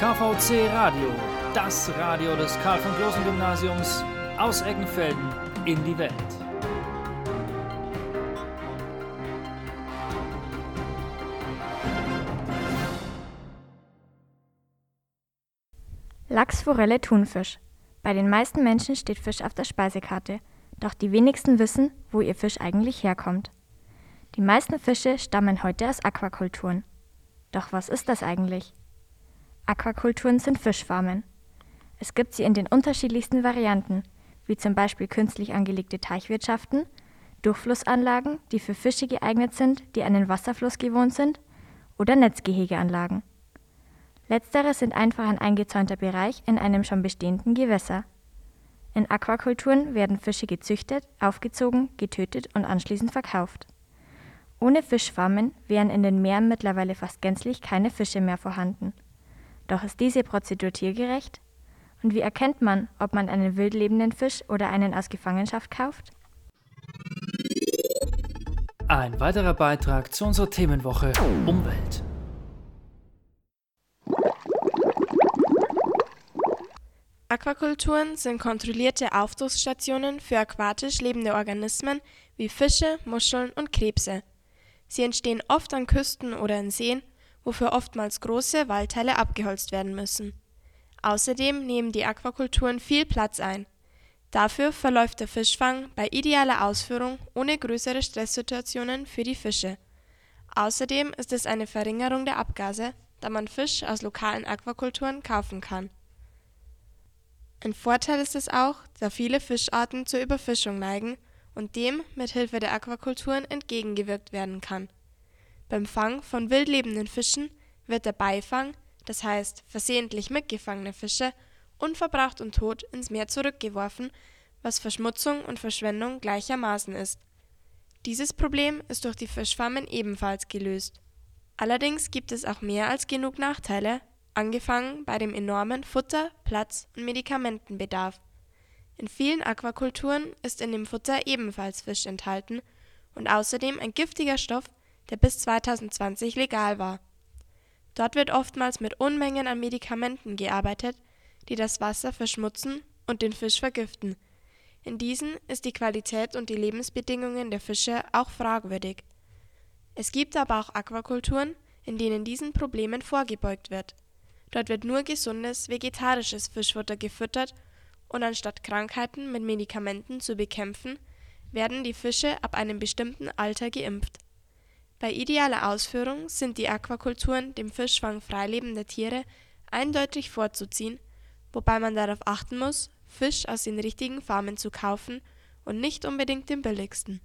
KVC Radio, das Radio des Karl von Großen Gymnasiums aus Eggenfelden in die Welt. Lachs, Forelle, Thunfisch. Bei den meisten Menschen steht Fisch auf der Speisekarte, doch die wenigsten wissen, wo ihr Fisch eigentlich herkommt. Die meisten Fische stammen heute aus Aquakulturen. Doch was ist das eigentlich? Aquakulturen sind Fischfarmen. Es gibt sie in den unterschiedlichsten Varianten, wie zum Beispiel künstlich angelegte Teichwirtschaften, Durchflussanlagen, die für Fische geeignet sind, die einen Wasserfluss gewohnt sind, oder Netzgehegeanlagen. Letztere sind einfach ein eingezäunter Bereich in einem schon bestehenden Gewässer. In Aquakulturen werden Fische gezüchtet, aufgezogen, getötet und anschließend verkauft. Ohne Fischfarmen wären in den Meeren mittlerweile fast gänzlich keine Fische mehr vorhanden. Doch ist diese Prozedur tiergerecht? Und wie erkennt man, ob man einen wild lebenden Fisch oder einen aus Gefangenschaft kauft? Ein weiterer Beitrag zu unserer Themenwoche Umwelt. Aquakulturen sind kontrollierte Aufzuchtstationen für aquatisch lebende Organismen wie Fische, Muscheln und Krebse. Sie entstehen oft an Küsten oder in Seen, wofür oftmals große Waldteile abgeholzt werden müssen. Außerdem nehmen die Aquakulturen viel Platz ein. Dafür verläuft der Fischfang bei idealer Ausführung ohne größere Stresssituationen für die Fische. Außerdem ist es eine Verringerung der Abgase, da man Fisch aus lokalen Aquakulturen kaufen kann. Ein Vorteil ist es auch, da viele Fischarten zur Überfischung neigen und dem mit Hilfe der Aquakulturen entgegengewirkt werden kann. Beim Fang von wild lebenden Fischen wird der Beifang, das heißt versehentlich mitgefangene Fische, unverbraucht und tot ins Meer zurückgeworfen, was Verschmutzung und Verschwendung gleichermaßen ist. Dieses Problem ist durch die Fischfarmen ebenfalls gelöst. Allerdings gibt es auch mehr als genug Nachteile, angefangen bei dem enormen Futter Platz und Medikamentenbedarf. In vielen Aquakulturen ist in dem Futter ebenfalls Fisch enthalten und außerdem ein giftiger Stoff, der bis 2020 legal war. Dort wird oftmals mit Unmengen an Medikamenten gearbeitet, die das Wasser verschmutzen und den Fisch vergiften. In diesen ist die Qualität und die Lebensbedingungen der Fische auch fragwürdig. Es gibt aber auch Aquakulturen, in denen diesen Problemen vorgebeugt wird Dort wird nur gesundes, vegetarisches Fischfutter gefüttert und anstatt Krankheiten mit Medikamenten zu bekämpfen, werden die Fische ab einem bestimmten Alter geimpft. Bei idealer Ausführung sind die Aquakulturen dem Fischfang freilebender Tiere eindeutig vorzuziehen, wobei man darauf achten muss, Fisch aus den richtigen Farmen zu kaufen und nicht unbedingt den billigsten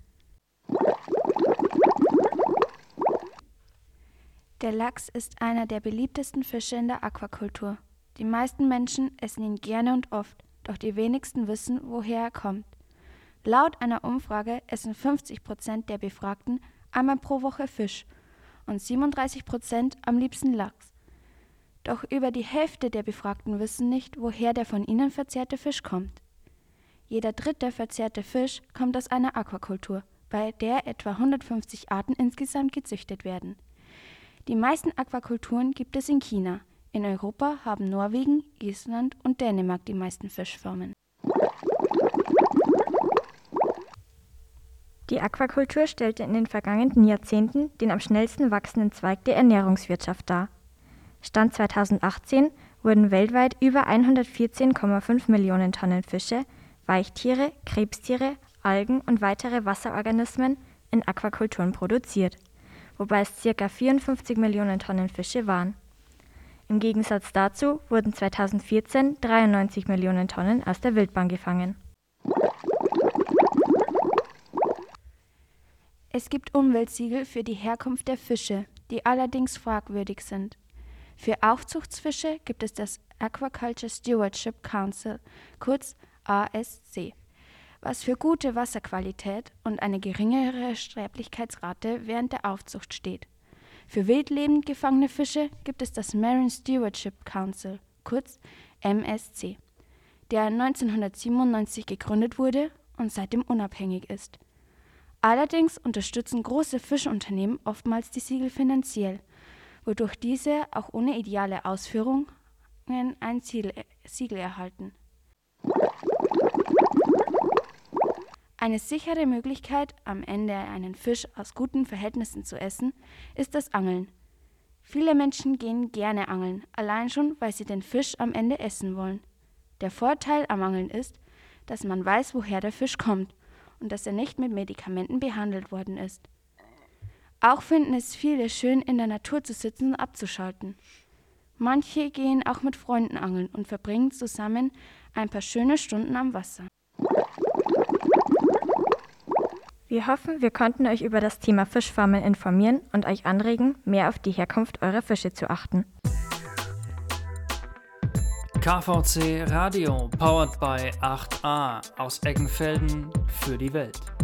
Der Lachs ist einer der beliebtesten Fische in der Aquakultur. Die meisten Menschen essen ihn gerne und oft, doch die wenigsten wissen, woher er kommt. Laut einer Umfrage essen 50 Prozent der Befragten einmal pro Woche Fisch und 37 Prozent am liebsten Lachs. Doch über die Hälfte der Befragten wissen nicht, woher der von ihnen verzehrte Fisch kommt. Jeder dritte verzehrte Fisch kommt aus einer Aquakultur, bei der etwa 150 Arten insgesamt gezüchtet werden. Die meisten Aquakulturen gibt es in China. In Europa haben Norwegen, Island und Dänemark die meisten Fischformen. Die Aquakultur stellte in den vergangenen Jahrzehnten den am schnellsten wachsenden Zweig der Ernährungswirtschaft dar. Stand 2018 wurden weltweit über 114,5 Millionen Tonnen Fische, Weichtiere, Krebstiere, Algen und weitere Wasserorganismen in Aquakulturen produziert wobei es ca. 54 Millionen Tonnen Fische waren. Im Gegensatz dazu wurden 2014 93 Millionen Tonnen aus der Wildbahn gefangen. Es gibt Umweltsiegel für die Herkunft der Fische, die allerdings fragwürdig sind. Für Aufzuchtsfische gibt es das Aquaculture Stewardship Council, kurz ASC was für gute Wasserqualität und eine geringere Sterblichkeitsrate während der Aufzucht steht. Für wildlebend gefangene Fische gibt es das Marine Stewardship Council, kurz MSC, der 1997 gegründet wurde und seitdem unabhängig ist. Allerdings unterstützen große Fischunternehmen oftmals die Siegel finanziell, wodurch diese auch ohne ideale Ausführung ein Siegel erhalten. Eine sichere Möglichkeit, am Ende einen Fisch aus guten Verhältnissen zu essen, ist das Angeln. Viele Menschen gehen gerne angeln, allein schon, weil sie den Fisch am Ende essen wollen. Der Vorteil am Angeln ist, dass man weiß, woher der Fisch kommt und dass er nicht mit Medikamenten behandelt worden ist. Auch finden es viele schön, in der Natur zu sitzen und abzuschalten. Manche gehen auch mit Freunden angeln und verbringen zusammen ein paar schöne Stunden am Wasser. Wir hoffen, wir konnten euch über das Thema Fischfarmen informieren und euch anregen, mehr auf die Herkunft eurer Fische zu achten. KVC Radio, powered by 8a aus Eggenfelden für die Welt.